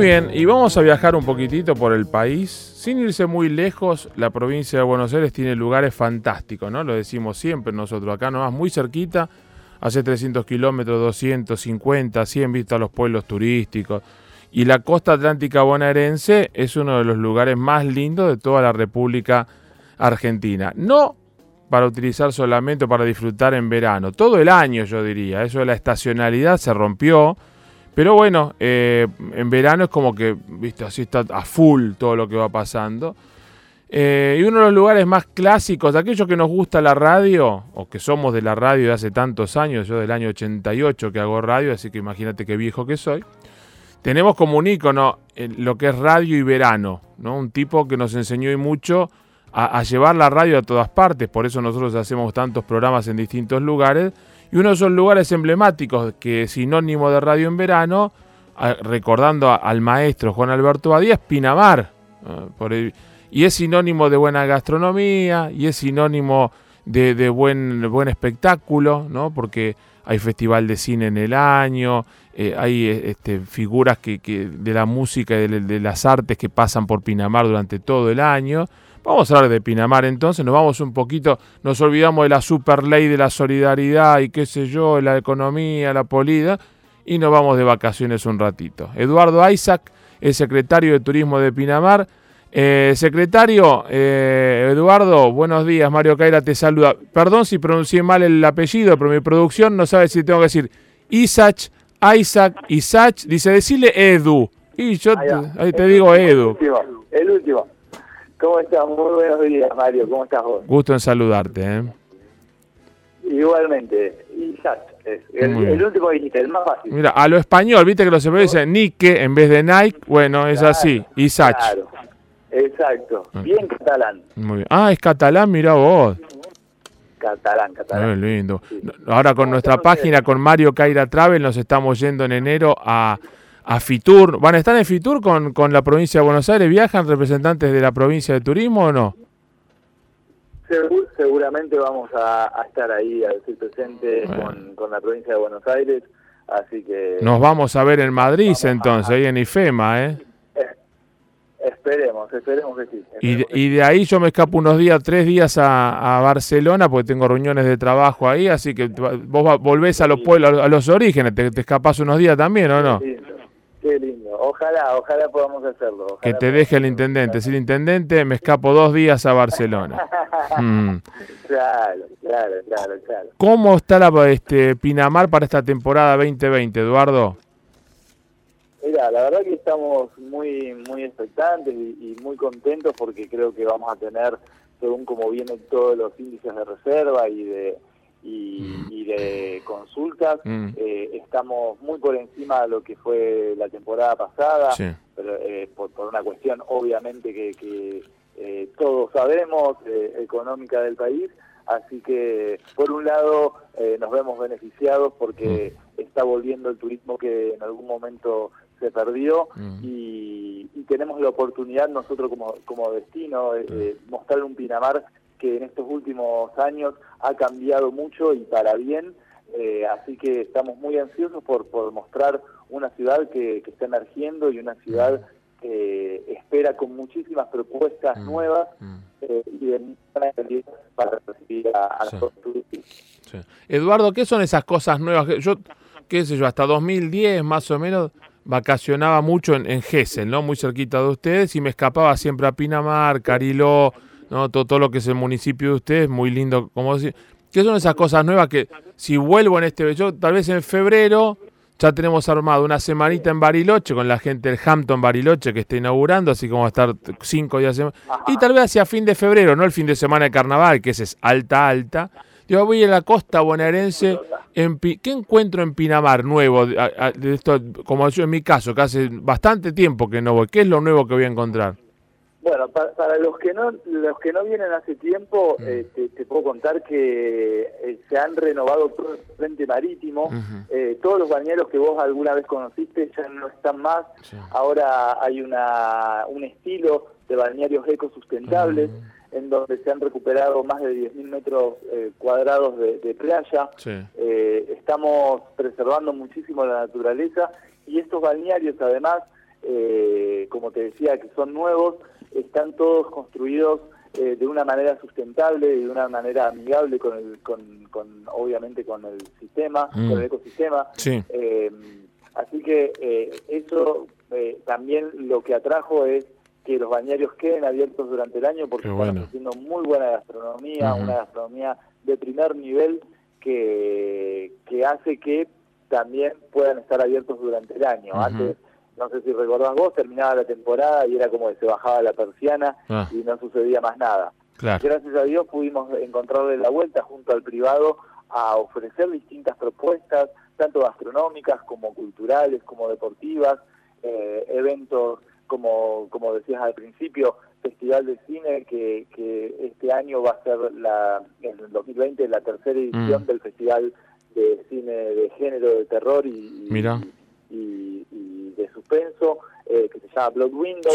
bien, y vamos a viajar un poquitito por el país. Sin irse muy lejos, la provincia de Buenos Aires tiene lugares fantásticos, ¿no? Lo decimos siempre nosotros. Acá nomás, muy cerquita, hace 300 kilómetros, 250, 100 vistas a los pueblos turísticos. Y la costa atlántica bonaerense es uno de los lugares más lindos de toda la República Argentina. No para utilizar solamente para disfrutar en verano, todo el año yo diría. Eso de la estacionalidad se rompió pero bueno, eh, en verano es como que, viste, así está a full todo lo que va pasando. Eh, y uno de los lugares más clásicos, aquellos que nos gusta la radio, o que somos de la radio de hace tantos años, yo del año 88 que hago radio, así que imagínate qué viejo que soy, tenemos como un ícono lo que es radio y verano, ¿no? Un tipo que nos enseñó y mucho a llevar la radio a todas partes, por eso nosotros hacemos tantos programas en distintos lugares, y uno de esos lugares emblemáticos que es sinónimo de radio en verano, recordando al maestro Juan Alberto Badía, es Pinamar. y es sinónimo de buena gastronomía, y es sinónimo de, buen, buen espectáculo, ¿no? porque hay festival de cine en el año, eh, hay este, figuras que, de la música y de, las artes que pasan por Pinamar durante todo el año. Vamos a hablar de Pinamar entonces, nos vamos un poquito, nos olvidamos de la super ley de la solidaridad y qué sé yo, la economía, la polida, y nos vamos de vacaciones un ratito. Eduardo Isaac, el secretario de Turismo de Pinamar. Eh, secretario, eh, Eduardo, buenos días, Mario Caira te saluda. Perdón si pronuncié mal el apellido, pero mi producción no sabe si tengo que decir Isaac, Isaac, Isaac, dice decirle Edu. Y yo ahí te digo Edu. El último. ¿Cómo estás? Muy buenos días, Mario. ¿Cómo estás vos? Gusto en saludarte. ¿eh? Igualmente. Isaac. Es el, último dijiste, el más fácil. Mira, a lo español, viste que los españoles dicen Nike en vez de Nike. Bueno, es así. Isaac. Claro. Exacto. Ah. Bien catalán. Muy bien. Ah, es catalán, mira vos. Catalán, catalán. Muy lindo. Ahora con nuestra página, con Mario Caira Travel, nos estamos yendo en enero a a Fitur. ¿Van a estar en Fitur con, con la provincia de Buenos Aires? ¿Viajan representantes de la provincia de turismo o no? seguramente vamos a, estar ahí, a decir presente con, la provincia de Buenos Aires, así que... Nos vamos a ver en Madrid entonces, ahí en IFEMA, ¿eh? ¿eh? Esperemos, esperemos que sí. y, de ahí yo me escapo unos días, tres días a, Barcelona, porque tengo reuniones de trabajo ahí, así que vos volvés a los pueblos, a los orígenes, te, te escapás unos días también, ¿o no? Sí, Qué lindo. Ojalá, ojalá podamos hacerlo. que te deje el intendente. Si el intendente, me escapo dos días a Barcelona. Mm. Claro, claro, claro, claro. ¿Cómo está la, este, Pinamar para esta temporada 2020, Eduardo? Mira, la verdad que estamos muy muy expectantes y, muy contentos porque creo que vamos a tener, según como vienen todos los índices de reserva y de Mm. y, de consultas. Mm. Eh, estamos muy por encima de lo que fue la temporada pasada, pero, eh, por, una cuestión obviamente que, eh, todos sabemos, económica del país. Así que, por un lado, nos vemos beneficiados porque mm. está volviendo el turismo que en algún momento se perdió y, tenemos la oportunidad nosotros como, como destino de mostrar un Pinamar que en estos últimos años ha cambiado mucho y para bien, eh, así que estamos muy ansiosos por, por mostrar una ciudad que, está emergiendo y una ciudad que espera con muchísimas propuestas mm, nuevas mm. Eh, y de para recibir a, los turistas. Eduardo, ¿qué son esas cosas nuevas? Yo, qué sé yo, hasta 2010 más o menos vacacionaba mucho en, en Gessel, ¿no? Muy cerquita de ustedes y me escapaba siempre a Pinamar, Cariló, ¿no? Todo, lo que es el municipio de ustedes, muy lindo, como decir. ¿Qué son esas cosas nuevas que si vuelvo en este, yo tal vez en febrero ya tenemos armado una semanita en Bariloche con la gente del Hampton Bariloche que está inaugurando, así como va a estar cinco días. Y tal vez hacia fin de febrero, no el fin de semana de carnaval, que ese es alta, alta. Yo voy a la costa bonaerense. En, ¿Qué encuentro en Pinamar nuevo? De esto, como yo en mi caso, que hace bastante tiempo que no voy. ¿Qué es lo nuevo que voy a encontrar? Bueno, para, los que no los que no vienen hace tiempo, mm. eh, te, puedo contar que eh, se han renovado todo el frente marítimo. Eh, todos los bañeros que vos alguna vez conociste ya no están más. Ahora hay una un estilo de balnearios ecosustentables en donde se han recuperado más de 10.000 metros cuadrados de, playa. estamos preservando muchísimo la naturaleza y estos balnearios además eh, como te decía, que son nuevos, están todos construidos eh, de una manera sustentable y de una manera amigable con, el, con, obviamente con el sistema, con el mm. ecosistema. Eh, así que eh, eso también lo que atrajo es que los bañarios queden abiertos durante el año porque están haciendo muy buena gastronomía, una gastronomía de primer nivel que, que hace que también puedan estar abiertos durante el año. Antes no sé si recordás vos, terminaba la temporada y era como que se bajaba la persiana ah. y no sucedía más nada. Gracias a Dios pudimos encontrarle la vuelta junto al privado a ofrecer distintas propuestas, tanto gastronómicas como culturales, como deportivas, eh, eventos como, como decías al principio, Festival de Cine, que, que este año va a ser la, en el 2020 la tercera edición mm. del Festival de Cine de Género de Terror y, y, de suspenso, eh, que se llama Blood Window,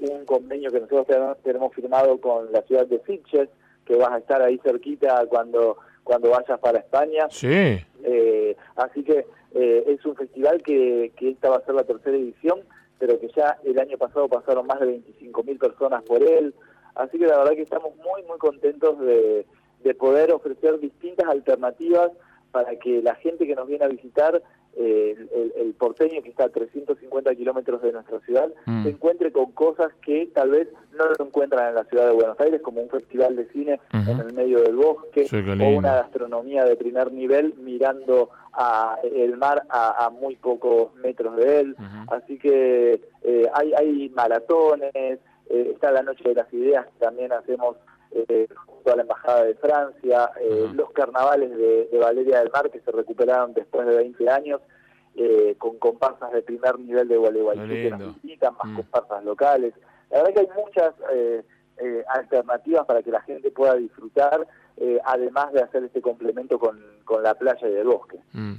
un convenio que nosotros tenemos, firmado con la ciudad de Sitges, que vas a estar ahí cerquita cuando cuando vayas para España. Sí. Eh, así que eh, es un festival que, que esta va a ser la tercera edición, pero que ya el año pasado pasaron más de 25.000 personas por él. Así que la verdad que estamos muy, muy contentos de, de poder ofrecer distintas alternativas para que la gente que nos viene a visitar el, porteño que está a 350 kilómetros de nuestra ciudad mm. se encuentre con cosas que tal vez no lo encuentran en la ciudad de Buenos Aires, como un festival de cine en el medio del bosque o una gastronomía de primer nivel mirando a el mar a, muy pocos metros de él. Así que eh, hay, hay maratones, eh, está la Noche de las Ideas, también hacemos eh, junto a la Embajada de Francia, eh, los carnavales de, Valeria del Mar que se recuperaron después de 20 años, eh, con comparsas de primer nivel de Gualeguaychú que nos visitan, más mm. comparsas locales. La verdad que hay muchas eh, alternativas para que la gente pueda disfrutar, además de hacer este complemento con, con la playa y el bosque. Mm.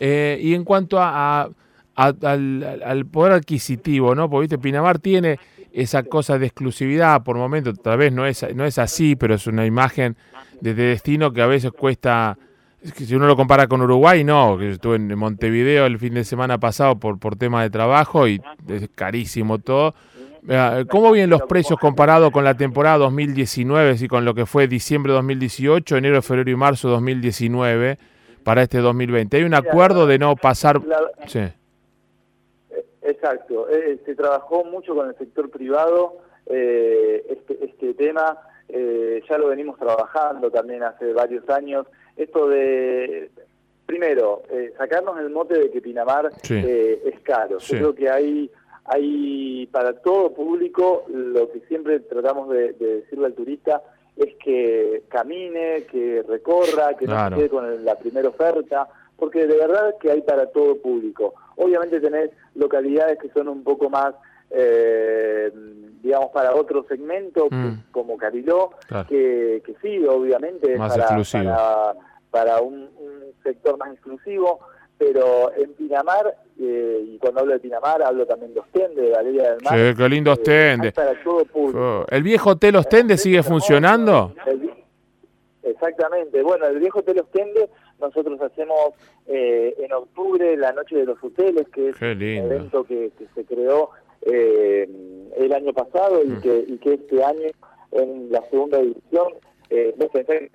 y en cuanto a, al, al, poder adquisitivo, ¿no? Porque ¿viste? Pinamar tiene esa cosa de exclusividad por momento, tal vez no es, no es así, pero es una imagen de, destino que a veces cuesta, si uno lo compara con Uruguay, no, que estuve en Montevideo el fin de semana pasado por, por tema de trabajo y es carísimo todo. ¿Cómo vienen los precios comparados con la temporada 2019 y con lo que fue diciembre 2018, enero, febrero y marzo 2019 para este 2020? ¿Hay un acuerdo de no pasar... Sí. Exacto, eh, se trabajó mucho con el sector privado eh, este, este tema, eh, ya lo venimos trabajando también hace varios años, esto de, primero, sacarnos el mote de que Pinamar es caro, yo creo que hay, hay para todo público, lo que siempre tratamos de, decirle al turista es que camine, que recorra, que no se quede con la primera oferta, porque de verdad que hay para todo público. Obviamente tenés localidades que son un poco más, eh, digamos, para otro segmento, mm. como Cariló, que, que, sí, obviamente, más para, para, un, sector más exclusivo, pero en Pinamar, eh, y cuando hablo de Pinamar hablo también de Ostende, de Galería del Mar. Sí, qué lindo eh, Ostende. Oh, ¿El viejo Hotel Ostende sigue funcionando? Exactamente. Bueno, el viejo Hotel Ostende nosotros hacemos eh, en octubre la Noche de los Hoteles, que es un evento que, se creó eh, el año pasado y, mm. que, y que este año, en la segunda edición, eh,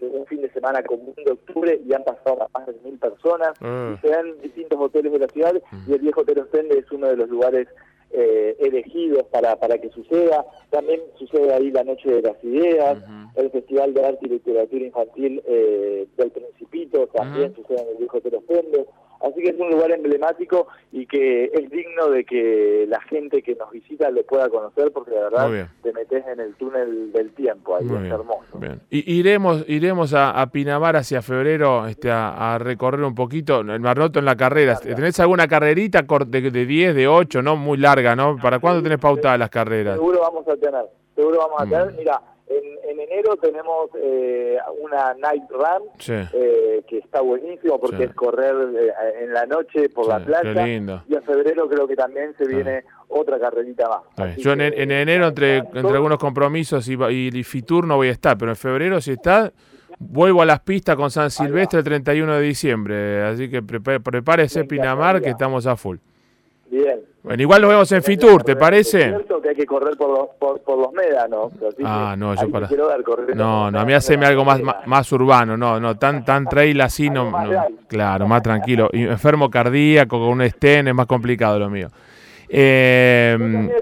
un fin de semana común de octubre y han pasado más de mil personas. Ah. Y se dan distintos hoteles de la ciudad mm. y el viejo Hotel Ostende es uno de los lugares eh, elegidos para, para que suceda. También sucede ahí la Noche de las Ideas, el Festival de Arte y Literatura Infantil eh, del Principito, también sucede en el Viejo Hotel Ostende. Así que es un lugar emblemático y que es digno de que la gente que nos visita lo pueda conocer porque de verdad te metes en el túnel del tiempo, ahí es hermoso. Y, iremos iremos a, Pinamar hacia febrero este, a, recorrer un poquito, el Marroto en la carrera. ¿Tenés alguna carrerita de, de 10, de 8, no muy larga, no? ¿Para cuándo tenés pautadas las carreras? Seguro vamos a tener, seguro vamos a tener. Mira, en, enero tenemos eh, una night run eh, que está buenísimo porque es correr eh, en la noche por la playa. Y en febrero creo que también se viene otra carrerita más. Yo en, enero entre, entre algunos compromisos y, y, Fitur no voy a estar, pero en febrero si está... Vuelvo a las pistas con San Silvestre el 31 de diciembre, así que prepárese Pinamar que estamos a full. Bien. Bueno, igual lo vemos en Fitur, ¿te parece? Es cierto que hay que correr por los, por, por los médanos. Ah, no, yo para. No, no, a mí haceme algo más, más, más urbano, no, no, tan, tan trail así, no. Claro, más tranquilo. Y enfermo cardíaco, con un estén, es más complicado lo mío. Eh,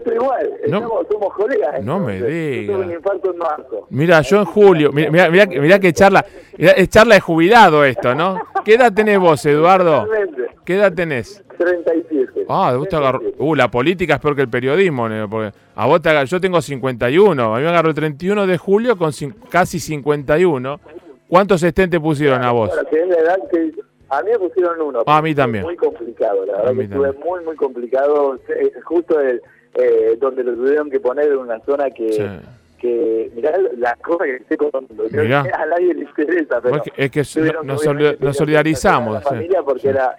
Yo igual, no- estamos, somos colegas. no me entonces. Yo tuve diga. un infarto en marzo. mira, yo en julio, mira, mira, mira, mira que charla, mira, es charla de jubilado esto, ¿no? ¿Qué edad tenés vos, Eduardo? ¿Qué edad tenés? 37. Ah, vos te agarró. 37. Uh, la política es peor que el periodismo, ¿no? porque a vos te agarró, yo tengo 51, a mí me agarró el 31 de julio con casi 51. ¿Cuántos estén te pusieron a vos? Es a mí me pusieron uno. Ah, a mí también. Muy complicado, la verdad que estuve también. muy, muy complicado. Eh, Justo el, eh, donde lo tuvieron que poner en una zona que, Sí. que mirá la cosa que estoy contando. Mirá. que a nadie le interesa, pero Vos que- es que tuvieron nos, solidarizamos. La sí. familia porque Sí. era...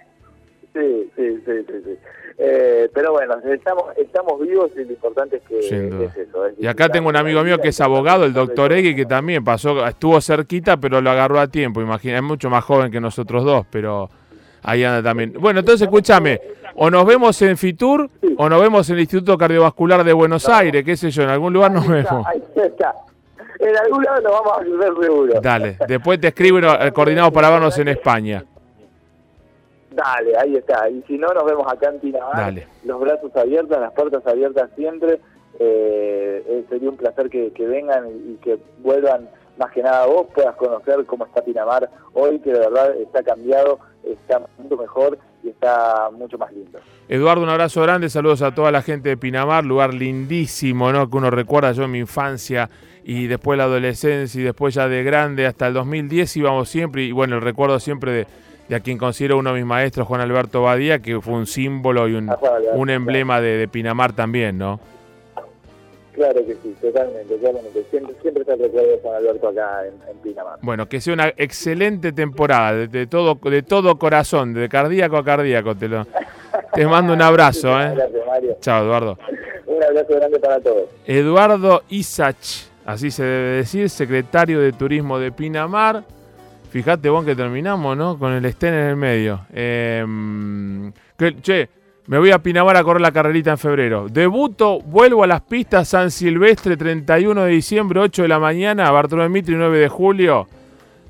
Sí, sí, sí, sí. sí. Eh, pero bueno, estamos, estamos vivos y lo importante es que Sin duda. es eso. es Y acá tengo un amigo mío que es abogado, el doctor Egui, que también pasó, estuvo cerquita, pero lo agarró a tiempo. Imagina, es mucho más joven que nosotros dos, pero ahí anda también. Bueno, entonces escúchame, o nos vemos en Fitur o nos vemos en el Instituto Cardiovascular de Buenos Aires, qué sé yo, en algún lugar nos está, vemos. ahí está. En algún lado nos vamos a ver seguro. Dale, después te escribo y eh, coordinamos para vernos en España. Dale, ahí está. Y si no, nos vemos acá en Pinamar. Dale. Los brazos abiertos, las puertas abiertas siempre. Eh, eh, sería un placer que, que vengan y, y que vuelvan, más que nada vos, puedas conocer cómo está Pinamar hoy, que de verdad está cambiado, está mucho mejor y está mucho más lindo. Eduardo, un abrazo grande, saludos a toda la gente de Pinamar, lugar lindísimo, ¿no? Que uno recuerda yo en mi infancia y después la adolescencia y después ya de grande hasta el 2010 íbamos siempre y bueno, el recuerdo siempre de, de a quien considero uno de mis maestros, Juan Alberto Badía, que fue un símbolo y un, un emblema de, de Pinamar también, ¿no? Claro que sí, totalmente, totalmente. Siempre, siempre está el recuerdo de Juan Alberto acá en, en Pinamar. Bueno, que sea una excelente temporada, de, de todo, de todo corazón, de cardíaco a cardíaco, te lo, te mando un abrazo, ¿eh? Gracias, Mario. Chao, Eduardo. Un abrazo grande para todos. Eduardo Isach, así se debe decir, secretario de Turismo de Pinamar. Fíjate vos que terminamos, ¿no? Con el estén en el medio. Que- che, me voy a Pinamar a correr la carrerita en febrero. Debuto, vuelvo a las pistas San Silvestre, 31 de diciembre, 8 de la mañana, Bartolomé Mitri, 9 de julio.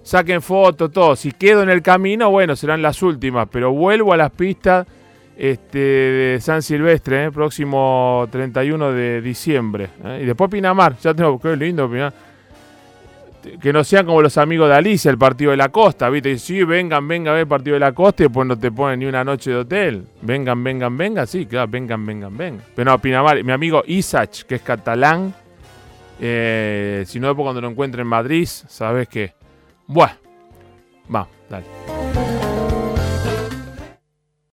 Saquen fotos, todo. Si quedo en el camino, bueno, serán las últimas, pero vuelvo a las pistas este, de San Silvestre, ¿eh? próximo 31 de diciembre. ¿eh? Y después Pinamar, ya tengo, qué lindo Pinamar. Que no sean como los amigos de Alicia, el partido de la costa, ¿viste? Y sí, vengan, vengan a ver el partido de la costa y después no te ponen ni una noche de hotel. Vengan, vengan, vengan, sí, claro, vengan, vengan, vengan. Pero no, Pinamar, mi amigo Isach, que es catalán, eh, si no, después cuando lo encuentre en Madrid, sabes que. Bueno, va, dale.